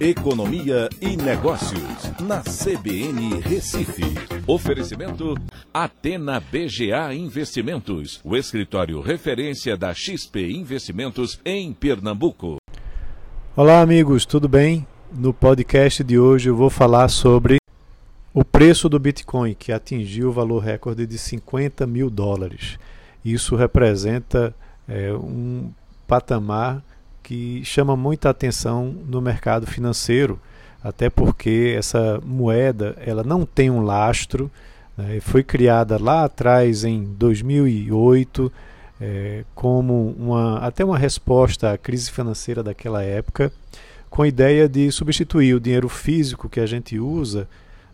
Economia e Negócios, na CBN Recife. Oferecimento Atena BGA Investimentos, o escritório referência da XP Investimentos em Pernambuco. Olá, amigos, tudo bem? No podcast de hoje eu vou falar sobre o preço do Bitcoin, que atingiu o valor recorde de 50 mil dólares. Isso representa é, um patamar que chama muita atenção no mercado financeiro, até porque essa moeda ela não tem um lastro, né, foi criada lá atrás em 2008 é, como uma, até uma resposta à crise financeira daquela época, com a ideia de substituir o dinheiro físico que a gente usa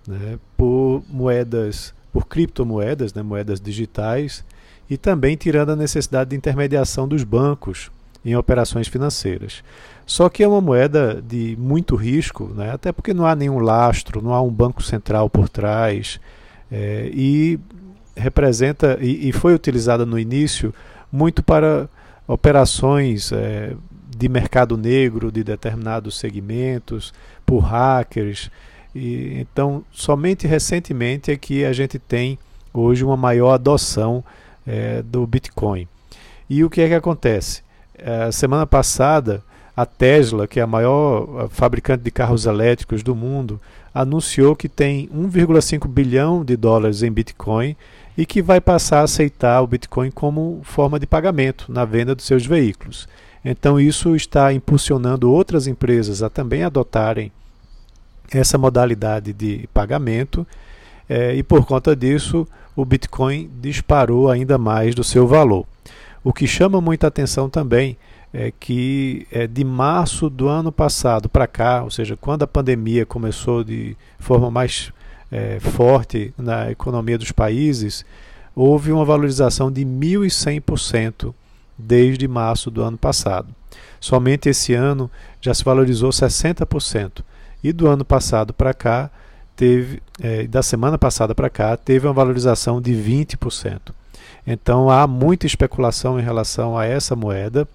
né, por moedas, por criptomoedas, né, moedas digitais, e também tirando a necessidade de intermediação dos bancos em operações financeiras. Só que é uma moeda de muito risco, né? até porque não há nenhum lastro, não há um banco central por trás, é, e representa e, e, foi utilizada no início muito para operações é, de mercado negro de determinados segmentos, por hackers. E, então, somente recentemente é que a gente tem hoje uma maior adoção é, do Bitcoin. E o que é que acontece? É, semana passada, a Tesla, que é a maior fabricante de carros elétricos do mundo, anunciou que tem 1,5 bilhão de dólares em Bitcoin e que vai passar a aceitar o Bitcoin como forma de pagamento na venda dos seus veículos. Então, isso está impulsionando outras empresas a também adotarem essa modalidade de pagamento, é, e por conta disso, o Bitcoin disparou ainda mais do seu valor. O que chama muita atenção também é que é, de março do ano passado para cá, ou seja, quando a pandemia começou de forma mais é, forte na economia dos países, houve uma valorização de 1.100% desde março do ano passado. Somente esse ano já se valorizou 60%. E do ano passado para cá, teve, é, da semana passada para cá, teve uma valorização de 20%. Então há muita especulação em relação a essa moeda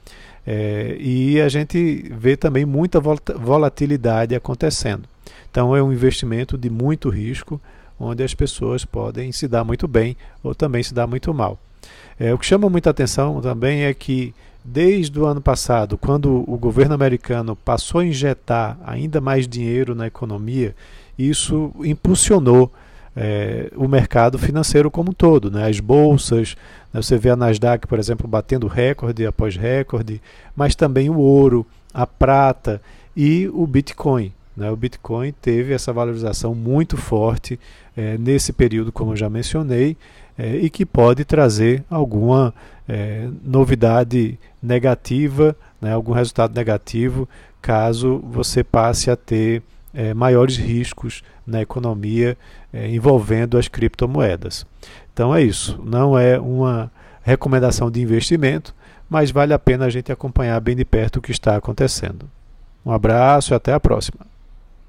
é, e a gente vê também muita volatilidade acontecendo. Então é um investimento de muito risco, onde as pessoas podem se dar muito bem ou também se dar muito mal. É, o que chama muita atenção também é que desde o ano passado, quando o governo americano passou a injetar ainda mais dinheiro na economia, isso impulsionou é, o mercado financeiro como um todo, né? as bolsas, né? você vê a Nasdaq, por exemplo, batendo recorde após recorde, mas também o ouro, a prata e o Bitcoin. Né? O Bitcoin teve essa valorização muito forte é, nesse período, como eu já mencionei, é, e que pode trazer alguma é, novidade negativa, né? algum resultado negativo, caso você passe a ter é, maiores riscos na economia é, envolvendo as criptomoedas. Então é isso, não é uma recomendação de investimento, mas vale a pena a gente acompanhar bem de perto o que está acontecendo. Um abraço e até a próxima.